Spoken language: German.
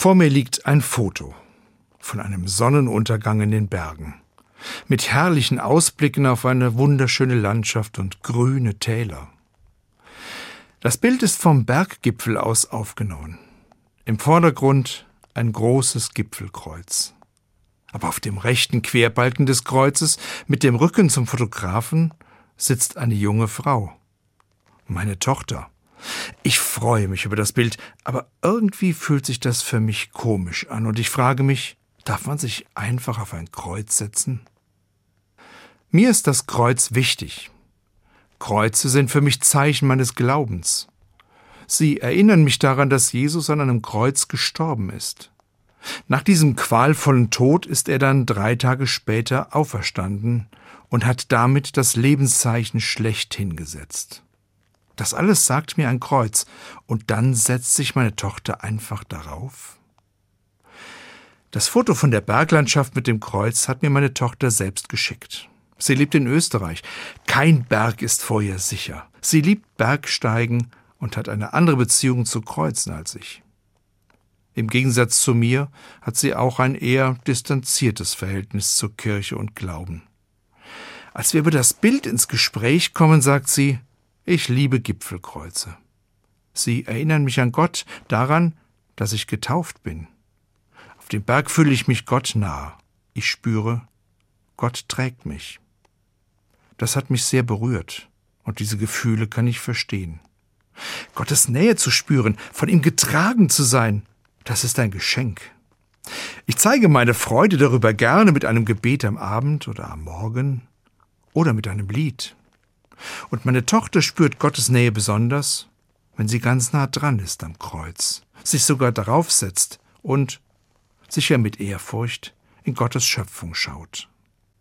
Vor mir liegt ein Foto von einem Sonnenuntergang in den Bergen, mit herrlichen Ausblicken auf eine wunderschöne Landschaft und grüne Täler. Das Bild ist vom Berggipfel aus aufgenommen. Im Vordergrund ein großes Gipfelkreuz. Aber auf dem rechten Querbalken des Kreuzes, mit dem Rücken zum Fotografen, sitzt eine junge Frau. Meine Tochter. Ich freue mich über das Bild, aber irgendwie fühlt sich das für mich komisch an und ich frage mich, darf man sich einfach auf ein Kreuz setzen? Mir ist das Kreuz wichtig. Kreuze sind für mich Zeichen meines Glaubens. Sie erinnern mich daran, dass Jesus an einem Kreuz gestorben ist. Nach diesem qualvollen Tod ist er dann drei Tage später auferstanden und hat damit das Lebenszeichen schlechthin gesetzt. Das alles sagt mir ein Kreuz, und dann setzt sich meine Tochter einfach darauf? Das Foto von der Berglandschaft mit dem Kreuz hat mir meine Tochter selbst geschickt. Sie lebt in Österreich. Kein Berg ist vor ihr sicher. Sie liebt Bergsteigen und hat eine andere Beziehung zu Kreuzen als ich. Im Gegensatz zu mir hat sie auch ein eher distanziertes Verhältnis zur Kirche und Glauben. Als wir über das Bild ins Gespräch kommen, sagt sie, ich liebe Gipfelkreuze. Sie erinnern mich an Gott, daran, dass ich getauft bin. Auf dem Berg fühle ich mich Gott nahe. Ich spüre, Gott trägt mich. Das hat mich sehr berührt, und diese Gefühle kann ich verstehen. Gottes Nähe zu spüren, von ihm getragen zu sein, das ist ein Geschenk. Ich zeige meine Freude darüber gerne mit einem Gebet am Abend oder am Morgen oder mit einem Lied. Und meine Tochter spürt Gottes Nähe besonders, wenn sie ganz nah dran ist am Kreuz, sich sogar darauf setzt und sicher mit Ehrfurcht in Gottes Schöpfung schaut.